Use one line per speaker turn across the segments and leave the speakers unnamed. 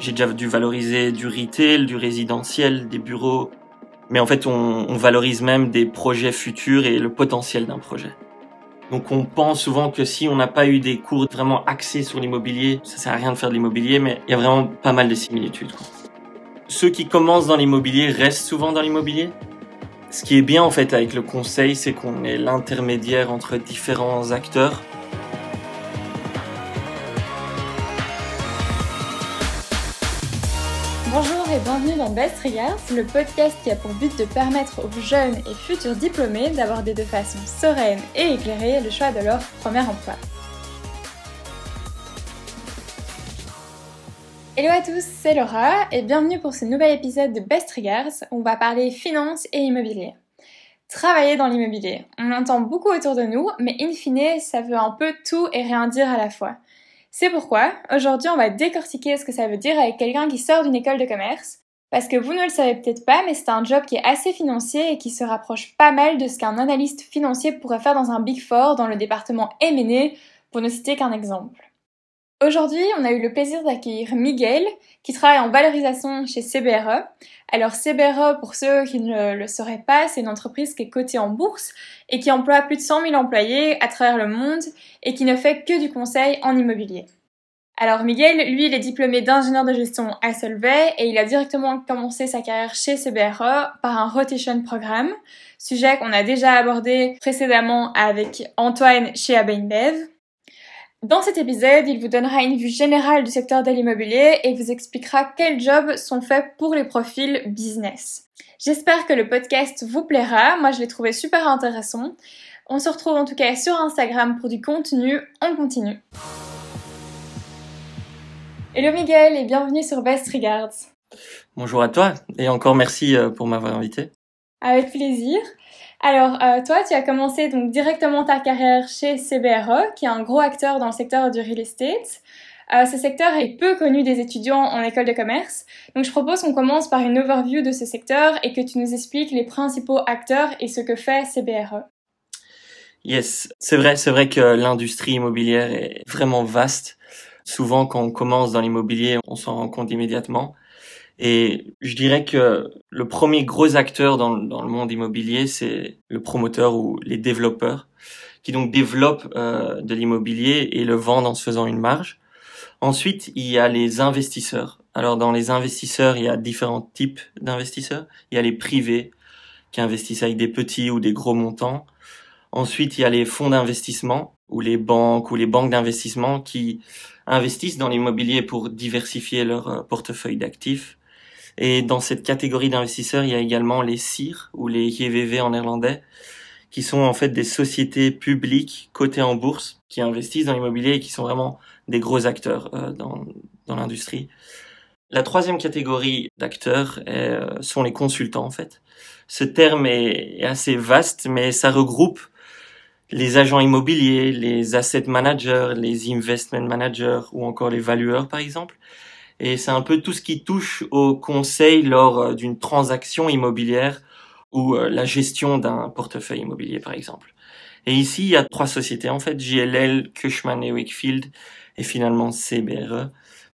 j'ai déjà dû valoriser du retail, du résidentiel, des bureaux. Mais en fait, on, valorise même des projets futurs et le potentiel d'un projet. Donc on pense souvent que si on n'a pas eu des cours vraiment axés sur l'immobilier, ça sert à rien de faire de l'immobilier, mais il y a vraiment pas mal de similitudes. Ceux qui commencent dans l'immobilier restent souvent dans l'immobilier. Ce qui est bien en fait avec le conseil, c'est qu'on est l'intermédiaire entre différents acteurs
et bienvenue dans Best Regards, le podcast qui a pour but de permettre aux jeunes et futurs diplômés d'aborder de façon sereine et éclairée le choix de leur premier emploi. Hello à tous, c'est Laura et bienvenue pour ce nouvel épisode de Best Regards où on va parler finance et immobilier. Travailler dans l'immobilier. On entend beaucoup autour de nous, mais in fine, ça veut un peu tout et rien dire à la fois. C'est pourquoi, aujourd'hui, on va décortiquer ce que ça veut dire avec quelqu'un qui sort d'une école de commerce. Parce que vous ne le savez peut-être pas, mais c'est un job qui est assez financier et qui se rapproche pas mal de ce qu'un analyste financier pourrait faire dans un Big Four dans le département M&A, pour ne citer qu'un exemple. Aujourd'hui, on a eu le plaisir d'accueillir Miguel, qui travaille en valorisation chez CBRE. Alors CBRE, pour ceux qui ne le sauraient pas, c'est une entreprise qui est cotée en bourse et qui emploie plus de 100 000 employés à travers le monde et qui ne fait que du conseil en immobilier. Alors Miguel, lui, il est diplômé d'ingénieur de gestion à Solvay et il a directement commencé sa carrière chez CBRE par un rotation programme, sujet qu'on a déjà abordé précédemment avec Antoine chez Abainbev. Dans cet épisode, il vous donnera une vue générale du secteur de l'immobilier et vous expliquera quels jobs sont faits pour les profils business. J'espère que le podcast vous plaira. Moi, je l'ai trouvé super intéressant. On se retrouve en tout cas sur Instagram pour du contenu en continu. Hello Miguel et bienvenue sur Best Regards.
Bonjour à toi et encore merci euh, pour m'avoir invité.
Avec plaisir. Alors, euh, toi, tu as commencé donc directement ta carrière chez CBRE, qui est un gros acteur dans le secteur du real estate. Euh, ce secteur est peu connu des étudiants en école de commerce, donc je propose qu'on commence par une overview de ce secteur et que tu nous expliques les principaux acteurs et ce que fait CBRE.
Yes, c'est vrai, c'est vrai que l'industrie immobilière est vraiment vaste. Souvent, quand on commence dans l'immobilier, on s'en rend compte immédiatement. Et je dirais que le premier gros acteur dans, dans le monde immobilier, c'est le promoteur ou les développeurs, qui donc développent euh, de l'immobilier et le vendent en se faisant une marge. Ensuite, il y a les investisseurs. Alors dans les investisseurs, il y a différents types d'investisseurs. Il y a les privés qui investissent avec des petits ou des gros montants. Ensuite, il y a les fonds d'investissement ou les banques ou les banques d'investissement qui investissent dans l'immobilier pour diversifier leur euh, portefeuille d'actifs. Et dans cette catégorie d'investisseurs, il y a également les CIR ou les JVV en néerlandais, qui sont en fait des sociétés publiques cotées en bourse qui investissent dans l'immobilier et qui sont vraiment des gros acteurs euh, dans, dans l'industrie. La troisième catégorie d'acteurs euh, sont les consultants en fait. Ce terme est, est assez vaste, mais ça regroupe les agents immobiliers, les asset managers, les investment managers ou encore les valueurs par exemple et c'est un peu tout ce qui touche au conseil lors euh, d'une transaction immobilière ou euh, la gestion d'un portefeuille immobilier par exemple. Et ici, il y a trois sociétés en fait, JLL, Cushman et Wakefield et finalement CBRE.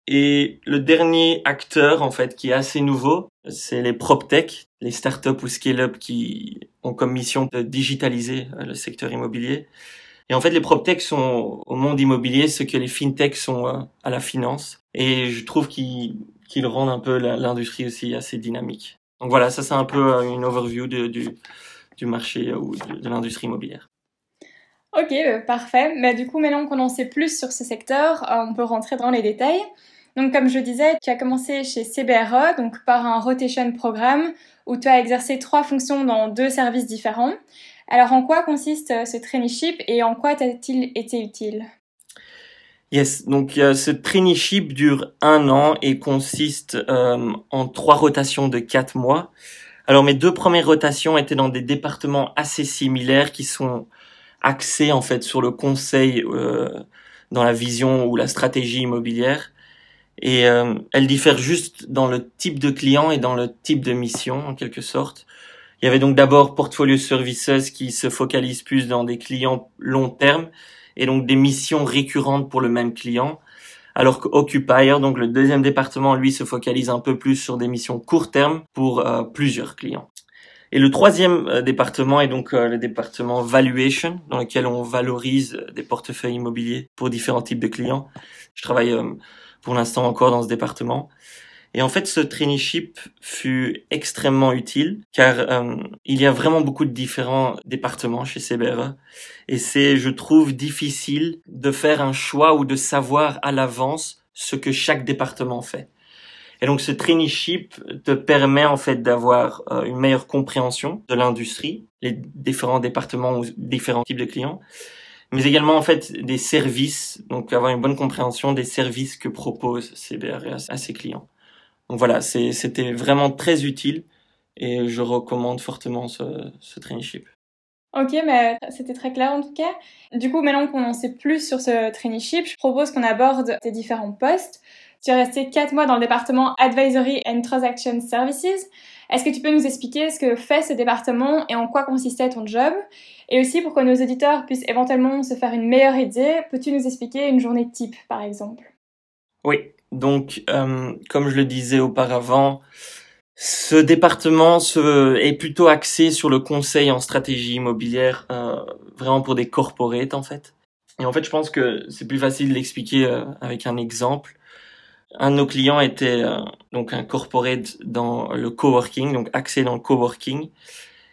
Et le dernier acteur en fait qui est assez nouveau, c'est les PropTech, les startups ou scale-up qui ont comme mission de digitaliser euh, le secteur immobilier. Et en fait, les PropTech sont au monde immobilier ce que les FinTech sont à la finance. Et je trouve qu'ils rendent un peu l'industrie aussi assez dynamique. Donc voilà, ça c'est un peu euh, une overview du, marché euh, ou de, l'industrie immobilière.
Ok, euh, parfait. Mais du coup, maintenant qu'on en sait plus sur ce secteur, on peut rentrer dans les détails. Donc, comme je disais, tu as commencé chez CBRE, donc par un rotation programme, où tu as exercé trois fonctions dans deux services différents. Alors, en quoi consiste ce traineeship et en quoi t'a-t-il été utile?
Yes, donc euh, ce traineeship dure un an et consiste euh, en trois rotations de quatre mois. Alors mes deux premières rotations étaient dans des départements assez similaires qui sont axés en fait sur le conseil euh, dans la vision ou la stratégie immobilière. Et euh, elles diffèrent juste dans le type de client et dans le type de mission en quelque sorte. Il y avait donc d'abord Portfolio Services qui se focalise plus dans des clients long terme et donc des missions récurrentes pour le même client, alors qu'Occupier, donc le deuxième département, lui, se focalise un peu plus sur des missions court terme pour euh, plusieurs clients. Et le troisième euh, département est donc euh, le département valuation, dans lequel on valorise des portefeuilles immobiliers pour différents types de clients. Je travaille pour l'instant encore dans ce département. Et en fait, ce traineeship fut extrêmement utile car euh, il y a vraiment beaucoup de différents départements chez CBRE et c'est, je trouve, difficile de faire un choix ou de savoir à l'avance ce que chaque département fait. Et donc, ce traineeship te permet en fait d'avoir euh, une meilleure compréhension de l'industrie, les différents départements ou différents types de clients, mais également en fait des services, donc avoir une bonne compréhension des services que propose CBRE à ses clients. Donc voilà, c'était vraiment très utile et je recommande fortement ce, ce traineeship.
Ok, mais c'était très clair en tout cas. Du coup, maintenant qu'on en sait plus sur ce traineeship, je propose qu'on aborde tes différents postes. Tu es resté 4 mois dans le département Advisory and Transaction Services. Est-ce que tu peux nous expliquer ce que fait ce département et en quoi consistait ton job? Et aussi pour que nos auditeurs puissent éventuellement se faire une meilleure idée, peux-tu nous expliquer une journée type par exemple?
Oui, donc, euh, comme je le disais auparavant, ce département se, est plutôt axé sur le conseil en stratégie immobilière, euh, vraiment pour des corporates en fait. Et en fait, je pense que c'est plus facile de l'expliquer euh, avec un exemple. Un de nos clients était donc un corporate dans le coworking, donc axé dans le coworking.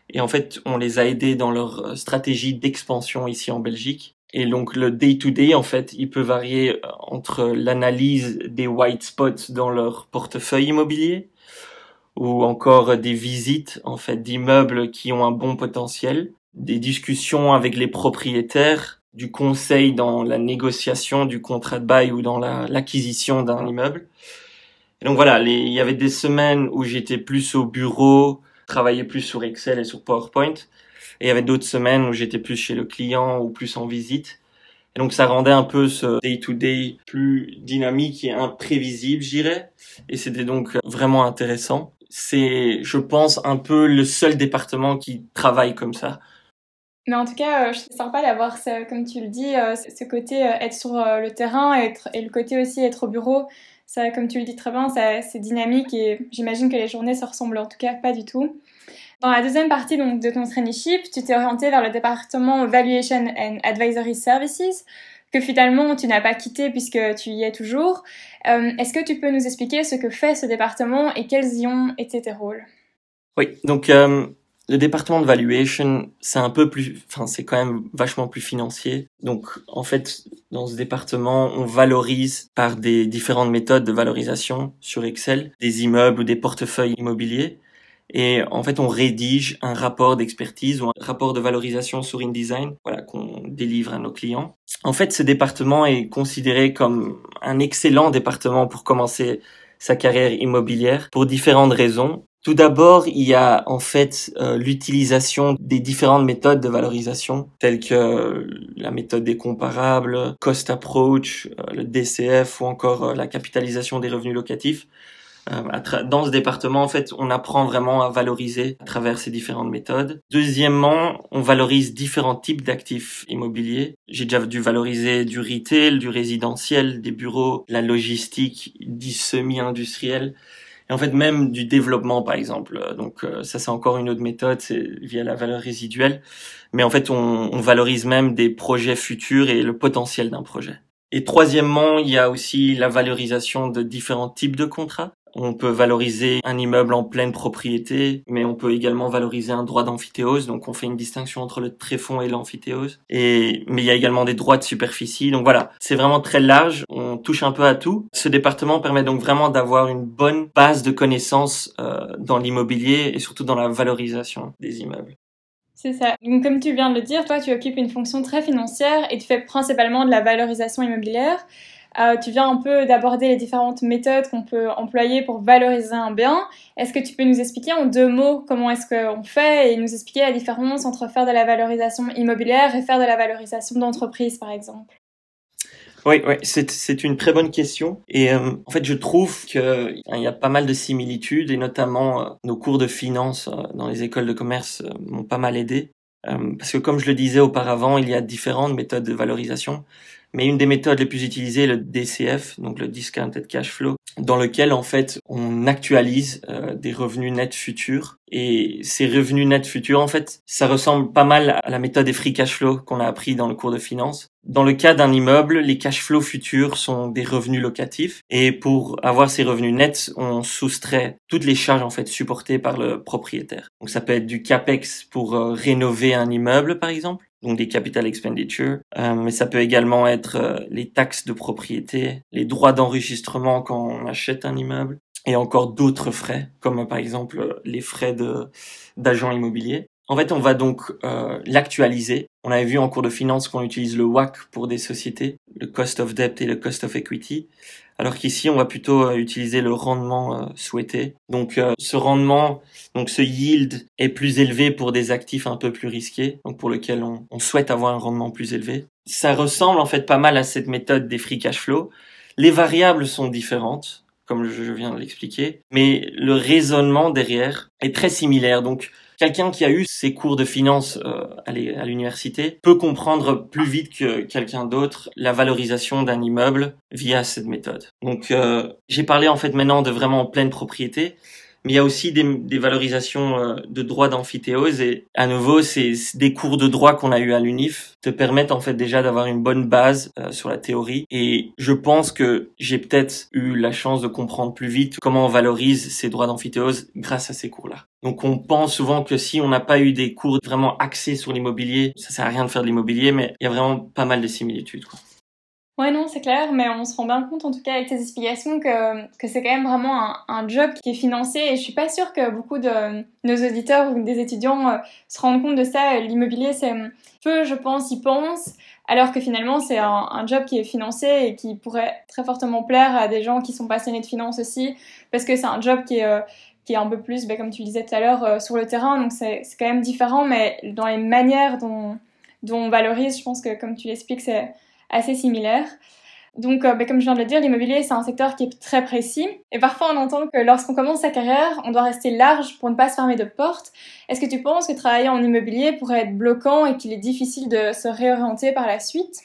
Et en fait, on les a aidés dans leur stratégie d'expansion ici en Belgique. Et donc le day-to-day, en fait, il peut varier euh, entre l'analyse des white spots dans leur portefeuille immobilier ou encore des visites en fait d'immeubles qui ont un bon potentiel, des discussions avec les propriétaires, du conseil dans la négociation du contrat de bail ou dans l'acquisition d'un immeuble. Et donc voilà, il y avait des semaines où j'étais plus au bureau, travaillais plus sur Excel et sur PowerPoint, et il y avait d'autres semaines où j'étais plus chez le client ou plus en visite. Et donc ça rendait un peu ce day-to-day plus dynamique et imprévisible, je dirais. Et c'était donc vraiment intéressant. C'est, je pense, un peu le seul département qui travaille comme ça.
Mais en tout cas, euh, c'est sympa d'avoir, comme tu le dis, euh, ce côté euh, être sur le terrain être, et le côté aussi être au bureau. Ça, comme tu le dis très bien, c'est dynamique et j'imagine que les journées se ressemblent en tout cas pas du tout. Dans la deuxième partie donc, de ton traineeship, tu t'es orienté vers le département Valuation and Advisory Services, que finalement tu n'as pas quitté puisque tu y es toujours. Euh, est-ce que tu peux nous expliquer ce que fait ce département et quels y ont été tes rôles?
Oui, donc euh, le département de valuation, c'est un peu plus, enfin c'est quand même vachement plus financier. Donc en fait, dans ce département, on valorise par des différentes méthodes de valorisation sur Excel des immeubles ou des portefeuilles immobiliers. Et en fait, on rédige un rapport d'expertise ou un rapport de valorisation sur InDesign, voilà, qu'on délivre à nos clients. En fait, ce département est considéré comme un excellent département pour commencer sa carrière immobilière pour différentes raisons. Tout d'abord, il y a en fait euh, l'utilisation des différentes méthodes de valorisation, telles que la méthode des comparables, cost approach, euh, le DCF ou encore euh, la capitalisation des revenus locatifs. Euh, dans ce département, en fait, on apprend vraiment à valoriser à travers ces différentes méthodes. Deuxièmement, on valorise différents types d'actifs immobiliers. J'ai déjà dû valoriser du retail, du résidentiel, des bureaux, la logistique, du semi-industriel. Et en fait, même du développement, par exemple. Donc, euh, ça, c'est encore une autre méthode, c'est via la valeur résiduelle. Mais en fait, on, on valorise même des projets futurs et le potentiel d'un projet. Et troisièmement, il y a aussi la valorisation de différents types de contrats. On peut valoriser un immeuble en pleine propriété, mais on peut également valoriser un droit d'amphithéose. Donc on fait une distinction entre le tréfonds et l'amphithéose. Et mais il y a également des droits de superficie. Donc voilà, c'est vraiment très large. On touche un peu à tout. Ce département permet donc vraiment d'avoir une bonne base de connaissances euh, dans l'immobilier et surtout dans la valorisation des immeubles.
C'est ça. Donc, comme tu viens de le dire, toi, tu occupes une fonction très financière et tu fais principalement de la valorisation immobilière. Euh, tu viens un peu d'aborder les différentes méthodes qu'on peut employer pour valoriser un bien. Est-ce que tu peux nous expliquer en deux mots comment est-ce qu'on fait et nous expliquer la différence entre faire de la valorisation immobilière et faire de la valorisation d'entreprise, par exemple?
Oui, oui, c'est une très bonne question. Et euh, en fait, je trouve qu'il y a pas mal de similitudes, et notamment euh, nos cours de finance dans les écoles de commerce m'ont pas mal aidé. parce que comme je le disais auparavant, il y a différentes méthodes de valorisation Mais une des méthodes les plus utilisées est le DCF, donc le Discounted Cash Flow, dans lequel en fait on actualise euh, des revenus nets futurs. Et ces revenus nets futurs, en fait, ça ressemble pas mal à la méthode des free cash flow qu'on a appris dans le cours de finance. Dans le cas d'un immeuble, les cash flows futurs sont des revenus locatifs. Et pour avoir ces revenus nets, on soustrait toutes les charges en fait supportées par le propriétaire. Donc ça peut être du capex pour euh, rénover un immeuble, par exemple donc des capital expenditures, euh, mais ça peut également être euh, les taxes de propriété, les droits d'enregistrement quand on achète un immeuble, et encore d'autres frais, comme euh, par exemple les frais de d'agent immobilier. En fait, on va donc l'actualiser. On avait vu en cours de finance qu'on utilise le WACC pour des sociétés, le cost of debt et le cost of equity alors qu'ici on va plutôt euh, utiliser le rendement euh, souhaité. Donc euh, ce rendement, donc ce yield est plus élevé pour des actifs un peu plus risqués, donc pour lequel on, on souhaite avoir un rendement plus élevé. Ça ressemble en fait pas mal à cette méthode des free cash flow. Les variables sont différentes, comme je viens de l'expliquer, mais le raisonnement derrière est très similaire. Donc quelqu'un qui a eu ses cours de finance euh, à l'université peut comprendre plus vite que quelqu'un d'autre la valorisation d'un immeuble via cette méthode. Donc euh, j'ai parlé en fait maintenant de vraiment pleine propriété, mais il y a aussi des, des valorisations euh, de droits d'amphithéose et à nouveau c'est des cours de droit qu'on a eu à l'UNIF te permettent en fait déjà d'avoir une bonne base euh, sur la théorie et je pense que j'ai peut-être eu la chance de comprendre plus vite comment on valorise ces droits d'amphithéose grâce à ces cours-là. Donc on pense souvent que si on n'a pas eu des cours vraiment axés sur l'immobilier, ça sert à rien de faire de l'immobilier, mais il y a vraiment pas mal de similitudes. Quoi.
Ouais, non, c'est clair, mais on se rend bien compte, en tout cas, avec tes explications, que, que c'est quand même vraiment un, job qui est financé. Et je suis pas sûre que beaucoup de nos auditeurs ou des étudiants euh, se rendent compte de ça. L'immobilier, c'est peu, je pense, y pensent, alors que finalement, c'est un, job qui est financé et qui pourrait très fortement plaire à des gens qui sont passionnés de finance aussi, parce que c'est un job qui est. Euh, qui est un peu plus, ben, comme tu disais tout à l'heure, euh, sur le terrain. Donc c'est quand même différent, mais dans les manières dont, dont on valorise, je pense que comme tu l'expliques, c'est assez similaires. Donc, euh, bah, comme je viens de le dire, l'immobilier, c'est un secteur qui est très précis. Et parfois, on entend que lorsqu'on commence sa carrière, on doit rester large pour ne pas se fermer de porte. Est-ce que tu penses que travailler en immobilier pourrait être bloquant et qu'il est difficile de se réorienter par la suite?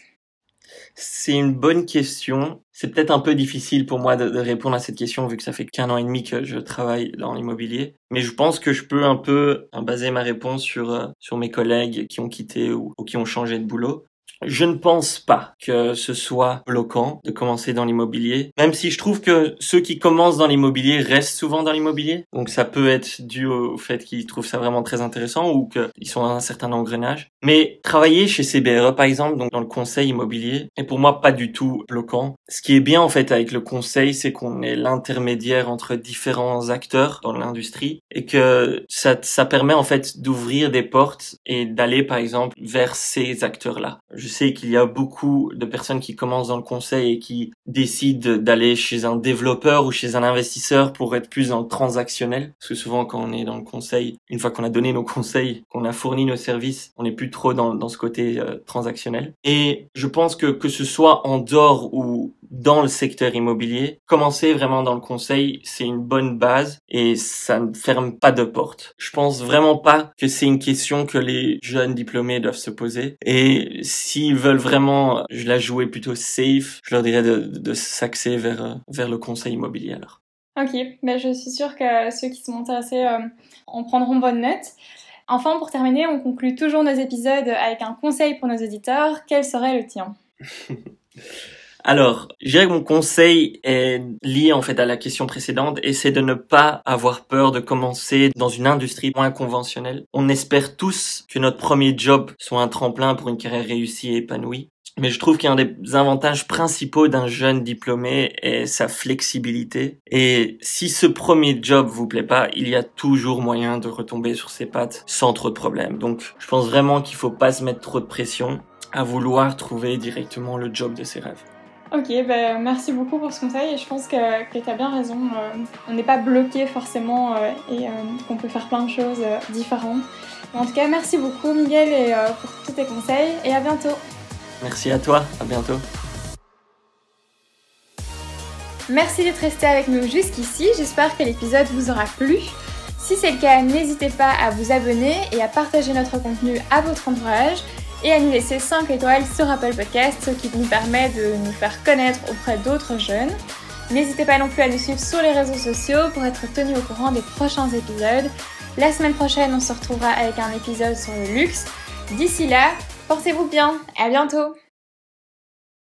C'est une bonne question. C'est peut-être un peu difficile pour moi de, répondre à cette question vu que ça fait qu'un an et demi que je travaille dans l'immobilier. Mais je pense que je peux un peu baser ma réponse sur, euh, sur mes collègues qui ont quitté ou qui ont changé de boulot. Je ne pense pas que ce soit bloquant de commencer dans l'immobilier, même si je trouve que ceux qui commencent dans l'immobilier restent souvent dans l'immobilier. Donc ça peut être dû au fait qu'ils trouvent ça vraiment très intéressant ou qu'ils sont dans un certain engrenage. Mais travailler chez CBRE par exemple, donc dans le conseil immobilier, est pour moi pas du tout bloquant. Ce qui est bien en fait avec le conseil, c'est qu'on est l'intermédiaire entre différents acteurs dans l'industrie et que ça, ça permet en fait d'ouvrir des portes et d'aller par exemple vers ces acteurs-là. Sais qu'il y a beaucoup de personnes qui commencent dans le conseil et qui décident d'aller chez un développeur ou chez un investisseur pour être plus dans le transactionnel. Parce que souvent, quand on est dans le conseil, une fois qu'on a donné nos conseils, qu'on a fourni nos services, on n'est plus trop dans, dans ce côté euh, transactionnel. Et je pense que que ce soit en dehors ou dans le secteur immobilier, commencer vraiment dans le conseil, c'est une bonne base et ça ne ferme pas de porte. Je pense vraiment pas que c'est une question que les jeunes diplômés doivent se poser. Et s'ils veulent vraiment je la jouer plutôt safe, je leur dirais de, de s'axer vers, vers le conseil immobilier alors.
Ok, ben je suis sûre que ceux qui sont intéressés euh, en prendront bonne note. Enfin, pour terminer, on conclut toujours nos épisodes avec un conseil pour nos auditeurs. Quel serait le tien?
Alors, je dirais que mon conseil est lié en fait à la question précédente et c'est de ne pas avoir peur de commencer dans une industrie moins conventionnelle. On espère tous que notre premier job soit un tremplin pour une carrière réussie et épanouie. Mais je trouve qu'un des avantages principaux d'un jeune diplômé est sa flexibilité. Et si ce premier job vous plaît pas, il y a toujours moyen de retomber sur ses pattes sans trop de problèmes. Donc, je pense vraiment qu'il faut pas se mettre trop de pression à vouloir trouver directement le job de ses rêves.
Ok, ben merci beaucoup pour ce conseil et je pense que, que tu as bien raison. Euh, on n'est pas bloqué forcément euh, et euh, qu'on peut faire plein de choses différentes. En tout cas, merci beaucoup Miguel et, pour tous tes conseils et à bientôt.
Merci à toi, à bientôt.
Merci d'être resté avec nous jusqu'ici, j'espère que l'épisode vous aura plu. Si c'est le cas, n'hésitez pas à vous abonner et à partager notre contenu à votre entourage et à nous laisser 5 étoiles sur Apple Podcast, ce qui nous permet de nous faire connaître auprès d'autres jeunes. N'hésitez pas non plus à nous suivre sur les réseaux sociaux pour être tenu au courant des prochains épisodes. La semaine prochaine, on se retrouvera avec un épisode sur le luxe. D'ici là, portez-vous bien, à bientôt